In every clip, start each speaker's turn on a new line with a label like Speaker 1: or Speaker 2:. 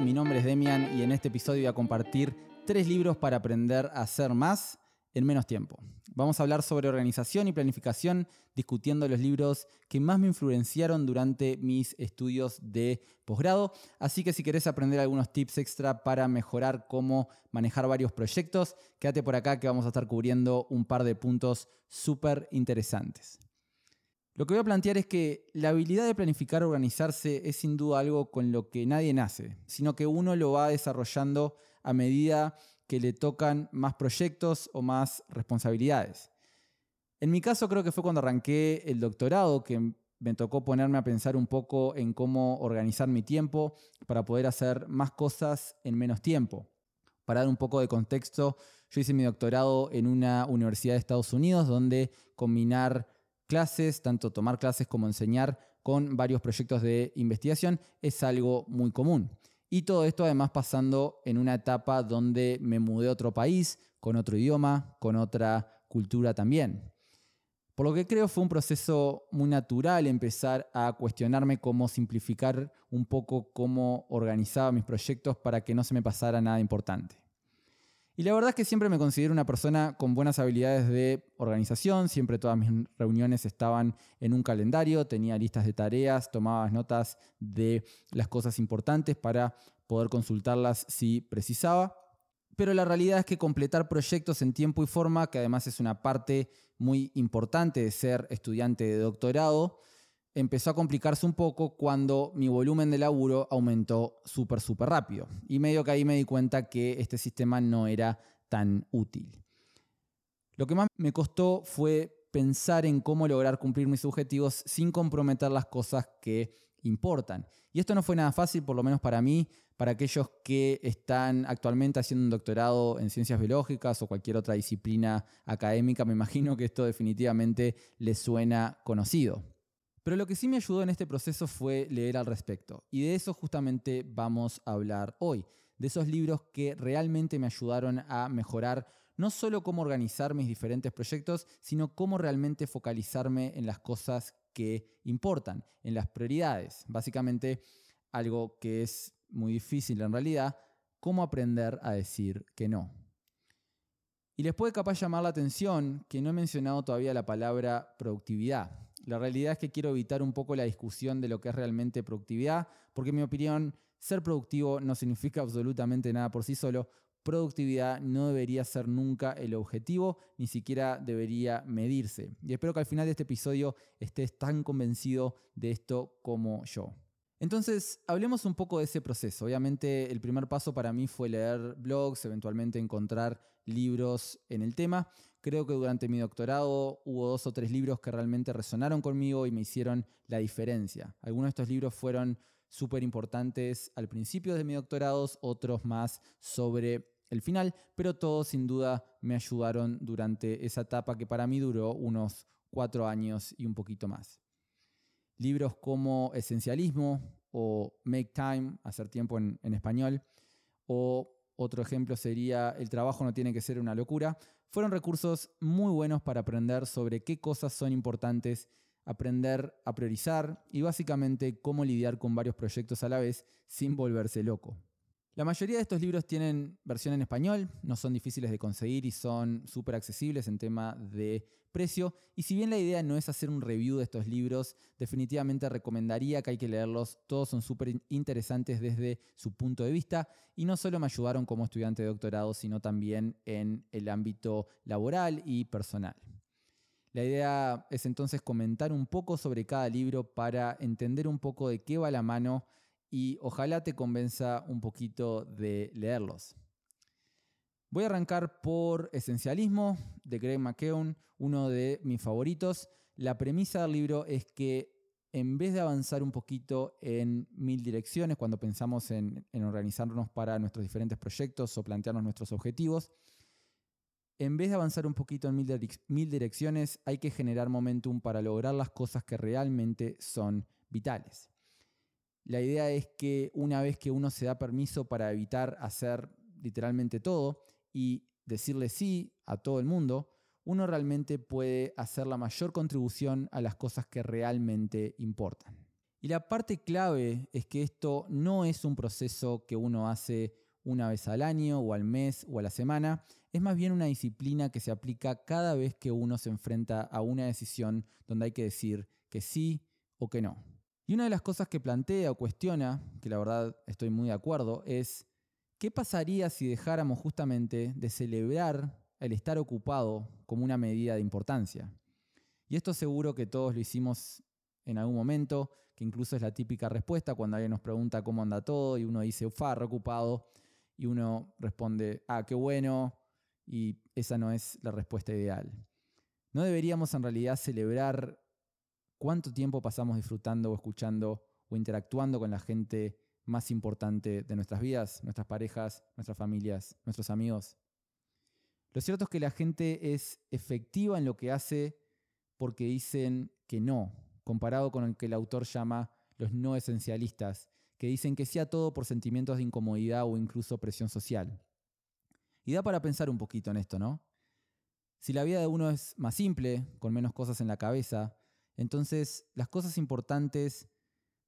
Speaker 1: mi nombre es Demian y en este episodio voy a compartir tres libros para aprender a hacer más en menos tiempo. Vamos a hablar sobre organización y planificación, discutiendo los libros que más me influenciaron durante mis estudios de posgrado. Así que si querés aprender algunos tips extra para mejorar cómo manejar varios proyectos, quédate por acá que vamos a estar cubriendo un par de puntos súper interesantes. Lo que voy a plantear es que la habilidad de planificar o organizarse es sin duda algo con lo que nadie nace, sino que uno lo va desarrollando a medida que le tocan más proyectos o más responsabilidades. En mi caso creo que fue cuando arranqué el doctorado que me tocó ponerme a pensar un poco en cómo organizar mi tiempo para poder hacer más cosas en menos tiempo. Para dar un poco de contexto, yo hice mi doctorado en una universidad de Estados Unidos donde combinar clases, tanto tomar clases como enseñar con varios proyectos de investigación es algo muy común. Y todo esto además pasando en una etapa donde me mudé a otro país, con otro idioma, con otra cultura también. Por lo que creo fue un proceso muy natural empezar a cuestionarme cómo simplificar un poco cómo organizaba mis proyectos para que no se me pasara nada importante. Y la verdad es que siempre me considero una persona con buenas habilidades de organización, siempre todas mis reuniones estaban en un calendario, tenía listas de tareas, tomaba notas de las cosas importantes para poder consultarlas si precisaba. Pero la realidad es que completar proyectos en tiempo y forma, que además es una parte muy importante de ser estudiante de doctorado, empezó a complicarse un poco cuando mi volumen de laburo aumentó súper, súper rápido. Y medio que ahí me di cuenta que este sistema no era tan útil. Lo que más me costó fue pensar en cómo lograr cumplir mis objetivos sin comprometer las cosas que importan. Y esto no fue nada fácil, por lo menos para mí, para aquellos que están actualmente haciendo un doctorado en ciencias biológicas o cualquier otra disciplina académica, me imagino que esto definitivamente les suena conocido. Pero lo que sí me ayudó en este proceso fue leer al respecto. Y de eso justamente vamos a hablar hoy. De esos libros que realmente me ayudaron a mejorar no solo cómo organizar mis diferentes proyectos, sino cómo realmente focalizarme en las cosas que importan, en las prioridades. Básicamente algo que es muy difícil en realidad, cómo aprender a decir que no. Y les puede capaz llamar la atención que no he mencionado todavía la palabra productividad. La realidad es que quiero evitar un poco la discusión de lo que es realmente productividad, porque en mi opinión, ser productivo no significa absolutamente nada por sí solo. Productividad no debería ser nunca el objetivo, ni siquiera debería medirse. Y espero que al final de este episodio estés tan convencido de esto como yo. Entonces, hablemos un poco de ese proceso. Obviamente, el primer paso para mí fue leer blogs, eventualmente encontrar libros en el tema. Creo que durante mi doctorado hubo dos o tres libros que realmente resonaron conmigo y me hicieron la diferencia. Algunos de estos libros fueron súper importantes al principio de mi doctorado, otros más sobre el final, pero todos sin duda me ayudaron durante esa etapa que para mí duró unos cuatro años y un poquito más. Libros como Esencialismo o Make Time, hacer tiempo en, español, o otro ejemplo sería El trabajo no tiene que ser una locura, fueron recursos muy buenos para aprender sobre qué cosas son importantes, aprender a priorizar y básicamente cómo lidiar con varios proyectos a la vez sin volverse loco. La mayoría de estos libros tienen versión en español, no son difíciles de conseguir y son súper accesibles en tema de precio. Y si bien la idea no es hacer un review de estos libros, definitivamente recomendaría que hay que leerlos. Todos son súper interesantes desde su punto de vista y no solo me ayudaron como estudiante de doctorado, sino también en el ámbito laboral y personal. La idea es entonces comentar un poco sobre cada libro para entender un poco de qué va la mano y ojalá te convenza un poquito de leerlos. Voy a arrancar por Esencialismo de Greg McKeown, uno de mis favoritos. La premisa del libro es que en vez de avanzar un poquito en mil direcciones, cuando pensamos en, organizarnos para nuestros diferentes proyectos o plantearnos nuestros objetivos, en vez de avanzar un poquito en mil, mil direcciones, hay que generar momentum para lograr las cosas que realmente son vitales. La idea es que una vez que uno se da permiso para evitar hacer literalmente todo y decirle sí a todo el mundo, uno realmente puede hacer la mayor contribución a las cosas que realmente importan. Y la parte clave es que esto no es un proceso que uno hace una vez al año o al mes o a la semana, es más bien una disciplina que se aplica cada vez que uno se enfrenta a una decisión donde hay que decir que sí o que no. Y una de las cosas que plantea o cuestiona, que la verdad estoy muy de acuerdo, es ¿qué pasaría si dejáramos justamente de celebrar el estar ocupado como una medida de importancia? Y esto seguro que todos lo hicimos en algún momento, que incluso es la típica respuesta cuando alguien nos pregunta cómo anda todo y uno dice, ufa, ocupado, y uno responde, ah, qué bueno, y esa no es la respuesta ideal. No deberíamos en realidad celebrar cuánto tiempo pasamos disfrutando o escuchando o interactuando con la gente más importante de nuestras vidas, nuestras parejas, nuestras familias, nuestros amigos. Lo cierto es que la gente es efectiva en lo que hace porque dicen que no, comparado con el que el autor llama los no esencialistas, que dicen que sí a todo por sentimientos de incomodidad o incluso presión social. Y da para pensar un poquito en esto, ¿no? Si la vida de uno es más simple, con menos cosas en la cabeza, entonces las cosas importantes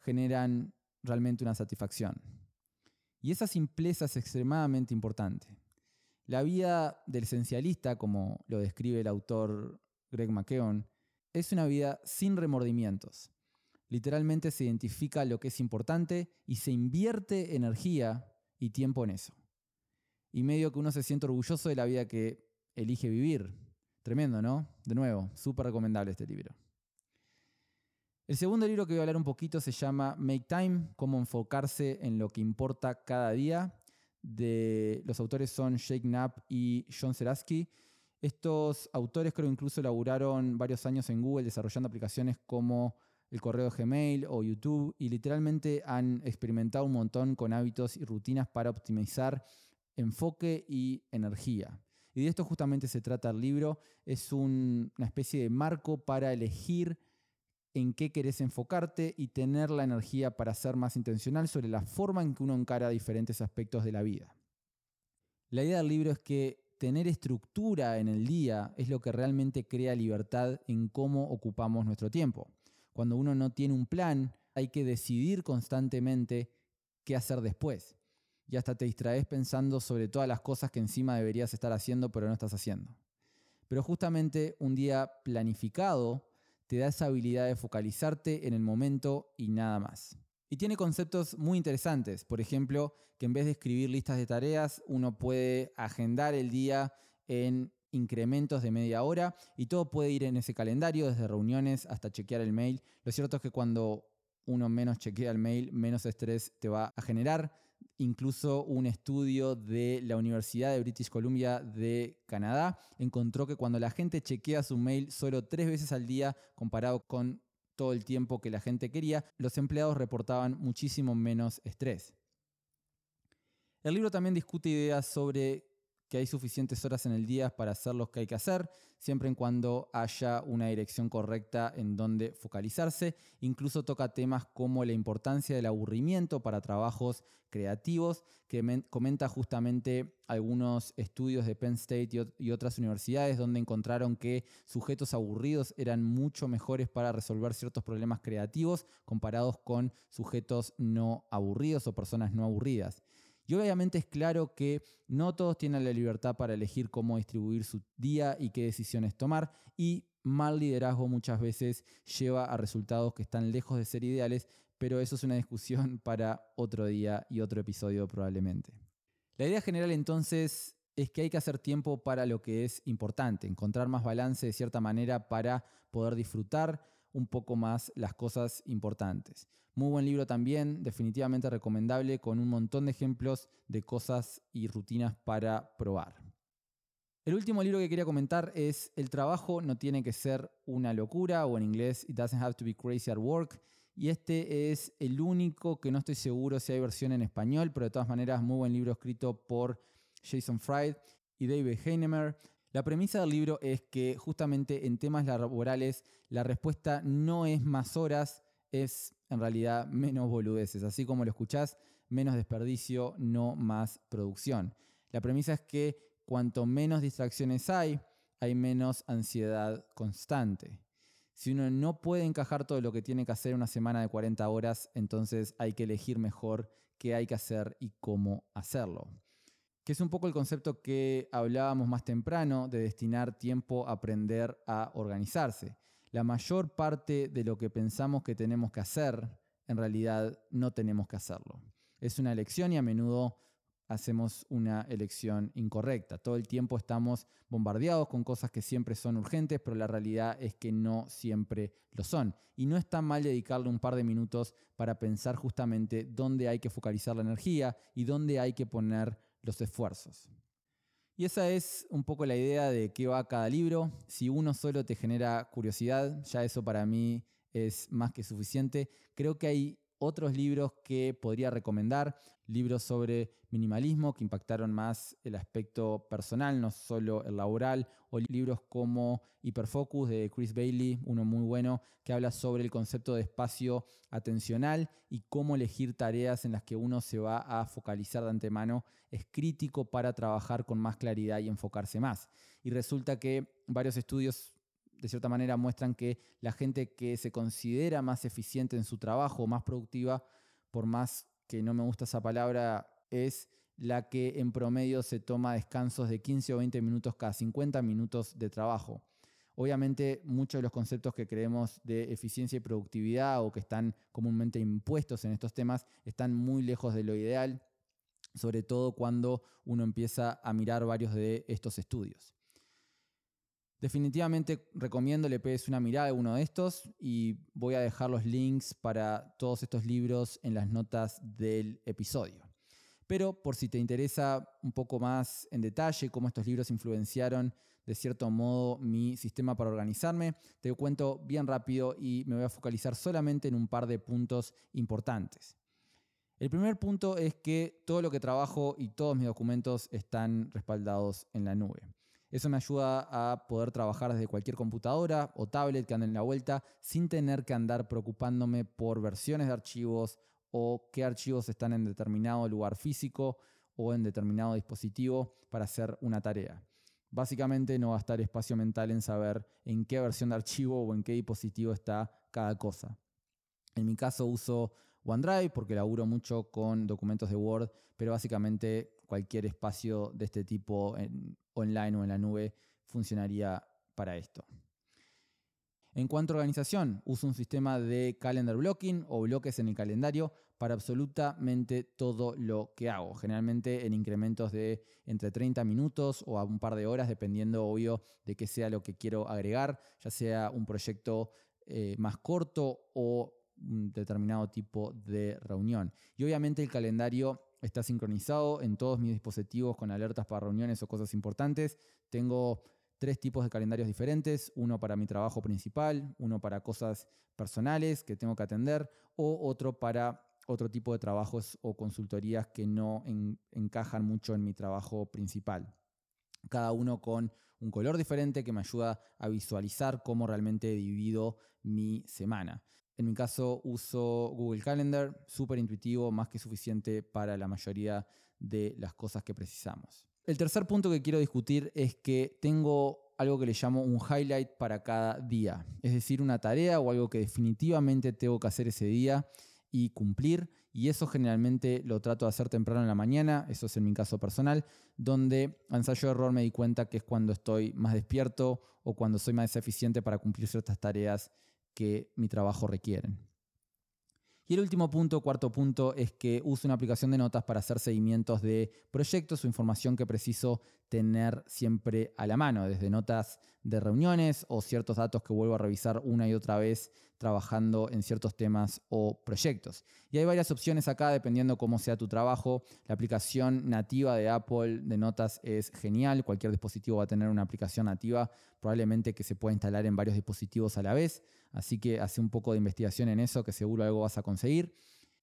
Speaker 1: generan realmente una satisfacción. Y esa simpleza es extremadamente importante. La vida del esencialista, como lo describe el autor Greg McKeown, es una vida sin remordimientos. Literalmente se identifica lo que es importante y se invierte energía y tiempo en eso. Y medio que uno se siente orgulloso de la vida que elige vivir. Tremendo, ¿no? De nuevo, súper recomendable este libro. El segundo libro que voy a hablar un poquito se llama Make Time, cómo enfocarse en lo que importa cada día. De, los autores son Jake Knapp y John Seraski. Estos autores creo incluso laburaron varios años en Google desarrollando aplicaciones como el correo de Gmail o YouTube y literalmente han experimentado un montón con hábitos y rutinas para optimizar enfoque y energía. Y de esto justamente se trata el libro. Es una especie de marco para elegir en qué querés enfocarte y tener la energía para ser más intencional sobre la forma en que uno encara diferentes aspectos de la vida. La idea del libro es que tener estructura en el día es lo que realmente crea libertad en cómo ocupamos nuestro tiempo. Cuando uno no tiene un plan, hay que decidir constantemente qué hacer después. Y hasta te distraes pensando sobre todas las cosas que encima deberías estar haciendo pero no estás haciendo. Pero justamente un día planificado te da esa habilidad de focalizarte en el momento y nada más. Y tiene conceptos muy interesantes, por ejemplo, que en vez de escribir listas de tareas, uno puede agendar el día en incrementos de media hora y todo puede ir en ese calendario, desde reuniones hasta chequear el mail. Lo cierto es que cuando uno menos chequea el mail, menos estrés te va a generar. Incluso un estudio de la Universidad de British Columbia de Canadá encontró que cuando la gente chequea su mail solo tres veces al día comparado con todo el tiempo que la gente quería, los empleados reportaban muchísimo menos estrés. El libro también discute ideas sobre que hay suficientes horas en el día para hacer lo que hay que hacer, siempre en cuando haya una dirección correcta en donde focalizarse. Incluso toca temas como la importancia del aburrimiento para trabajos creativos, que comenta justamente algunos estudios de Penn State y otras universidades donde encontraron que sujetos aburridos eran mucho mejores para resolver ciertos problemas creativos comparados con sujetos no aburridos o personas no aburridas. Y obviamente es claro que no todos tienen la libertad para elegir cómo distribuir su día y qué decisiones tomar y mal liderazgo muchas veces lleva a resultados que están lejos de ser ideales, pero eso es una discusión para otro día y otro episodio probablemente. La idea general entonces es que hay que hacer tiempo para lo que es importante, encontrar más balance de cierta manera para poder disfrutar un poco más las cosas importantes. Muy buen libro también, definitivamente recomendable, con un montón de ejemplos de cosas y rutinas para probar. El último libro que quería comentar es El trabajo no tiene que ser una locura, o en inglés It doesn't have to be crazy at work. Y este es el único que no estoy seguro si hay versión en español, pero de todas maneras, muy buen libro escrito por Jason Fried y David Heinemer. La premisa del libro es que justamente en temas laborales la respuesta no es más horas, es en realidad menos boludeces. Así como lo escuchás, menos desperdicio, no más producción. La premisa es que cuanto menos distracciones hay, hay menos ansiedad constante. Si uno no puede encajar todo lo que tiene que hacer en una semana de 40 horas, entonces hay que elegir mejor qué hay que hacer y cómo hacerlo. Que es un poco el concepto que hablábamos más temprano de destinar tiempo a aprender a organizarse. La mayor parte de lo que pensamos que tenemos que hacer, en realidad no tenemos que hacerlo. Es una elección y a menudo hacemos una elección incorrecta. Todo el tiempo estamos bombardeados con cosas que siempre son urgentes, pero la realidad es que no siempre lo son. Y no está mal dedicarle un par de minutos para pensar justamente dónde hay que focalizar la energía y dónde hay que poner los esfuerzos. Y esa es un poco la idea de qué va cada libro. Si uno solo te genera curiosidad, ya eso para mí es más que suficiente. Creo que hay otros libros que podría recomendar, libros sobre minimalismo que impactaron más el aspecto personal, no solo el laboral, o libros como Hyperfocus de Chris Bailey, uno muy bueno, que habla sobre el concepto de espacio atencional y cómo elegir tareas en las que uno se va a focalizar de antemano es crítico para trabajar con más claridad y enfocarse más. Y resulta que varios estudios de cierta manera muestran que la gente que se considera más eficiente en su trabajo, más productiva, por más que no me gusta esa palabra, es la que en promedio se toma descansos de 15 o 20 minutos cada 50 minutos de trabajo. Obviamente muchos de los conceptos que creemos de eficiencia y productividad o que están comúnmente impuestos en estos temas están muy lejos de lo ideal, sobre todo cuando uno empieza a mirar varios de estos estudios. Definitivamente recomiendo le pegues una mirada a uno de estos y voy a dejar los links para todos estos libros en las notas del episodio. Pero por si te interesa un poco más en detalle cómo estos libros influenciaron de cierto modo mi sistema para organizarme, te cuento bien rápido y me voy a focalizar solamente en un par de puntos importantes. El primer punto es que todo lo que trabajo y todos mis documentos están respaldados en la nube. Eso me ayuda a poder trabajar desde cualquier computadora o tablet que ande en la vuelta sin tener que andar preocupándome por versiones de archivos o qué archivos están en determinado lugar físico o en determinado dispositivo para hacer una tarea. Básicamente no estar espacio mental en saber en qué versión de archivo o en qué dispositivo está cada cosa. En mi caso uso OneDrive porque laburo mucho con documentos de Word, pero básicamente cualquier espacio de este tipo en, online o en la nube funcionaría para esto. En cuanto a organización, uso un sistema de calendar blocking o bloques en el calendario para absolutamente todo lo que hago, generalmente en incrementos de entre 30 minutos o a un par de horas, dependiendo, obvio, de qué sea lo que quiero agregar, ya sea un proyecto eh, más corto o un determinado tipo de reunión. Y obviamente el calendario está sincronizado en todos mis dispositivos con alertas para reuniones o cosas importantes. Tengo tres tipos de calendarios diferentes, uno para mi trabajo principal, uno para cosas personales que tengo que atender o otro para otro tipo de trabajos o consultorías que no encajan mucho en mi trabajo principal. Cada uno con un color diferente que me ayuda a visualizar cómo realmente divido mi semana. En mi caso uso Google Calendar, súper intuitivo, más que suficiente para la mayoría de las cosas que precisamos. El tercer punto que quiero discutir es que tengo algo que le llamo un highlight para cada día, es decir, una tarea o algo que definitivamente tengo que hacer ese día y cumplir. Y eso generalmente lo trato de hacer temprano en la mañana, eso es en mi caso personal, donde a ensayo de error me di cuenta que es cuando estoy más despierto o cuando soy más eficiente para cumplir ciertas tareas que mi trabajo requieren. Y el último punto, cuarto punto, es que uso una aplicación de notas para hacer seguimientos de proyectos o información que preciso tener siempre a la mano, desde notas de reuniones o ciertos datos que vuelvo a revisar una y otra vez trabajando en ciertos temas o proyectos. Y hay varias opciones acá dependiendo cómo sea tu trabajo. La aplicación nativa de Apple de notas es genial, cualquier dispositivo va a tener una aplicación nativa, probablemente que se pueda instalar en varios dispositivos a la vez. Así que hace un poco de investigación en eso, que seguro algo vas a conseguir.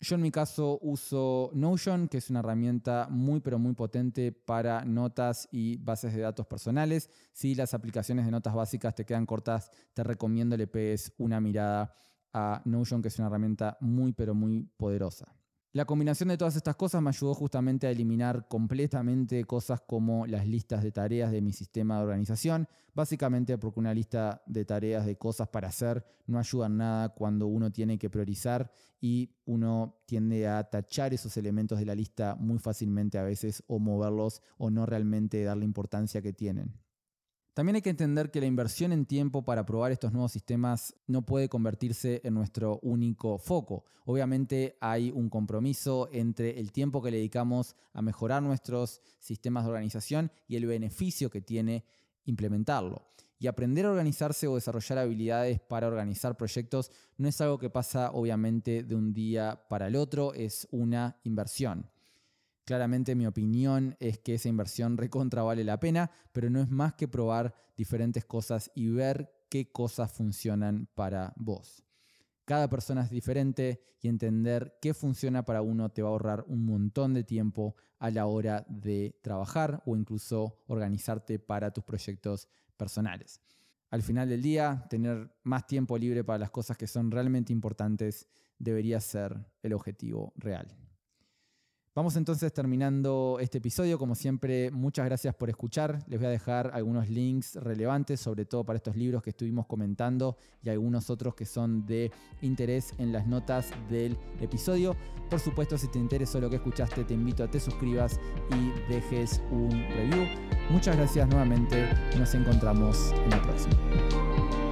Speaker 1: Yo en mi caso uso Notion, que es una herramienta muy pero muy potente para notas y bases de datos personales. Si las aplicaciones de notas básicas te quedan cortas, te recomiendo le pegues una mirada a Notion, que es una herramienta muy pero muy poderosa. La combinación de todas estas cosas me ayudó justamente a eliminar completamente cosas como las listas de tareas de mi sistema de organización, básicamente porque una lista de tareas de cosas para hacer no ayuda en nada cuando uno tiene que priorizar y uno tiende a tachar esos elementos de la lista muy fácilmente a veces o moverlos o no realmente dar la importancia que tienen. También hay que entender que la inversión en tiempo para probar estos nuevos sistemas no puede convertirse en nuestro único foco. Obviamente hay un compromiso entre el tiempo que le dedicamos a mejorar nuestros sistemas de organización y el beneficio que tiene implementarlo. Y aprender a organizarse o desarrollar habilidades para organizar proyectos no es algo que pasa obviamente de un día para el otro, es una inversión. Claramente mi opinión es que esa inversión recontra vale la pena, pero no es más que probar diferentes cosas y ver qué cosas funcionan para vos. Cada persona es diferente y entender qué funciona para uno te va a ahorrar un montón de tiempo a la hora de trabajar o incluso organizarte para tus proyectos personales. Al final del día, tener más tiempo libre para las cosas que son realmente importantes debería ser el objetivo real. Vamos entonces terminando este episodio. Como siempre, muchas gracias por escuchar. Les voy a dejar algunos links relevantes, sobre todo para estos libros que estuvimos comentando y algunos otros que son de interés en las notas del episodio. Por supuesto, si te interesó lo que escuchaste, te invito a que te suscribas y dejes un review. Muchas gracias nuevamente. Nos encontramos en la próxima.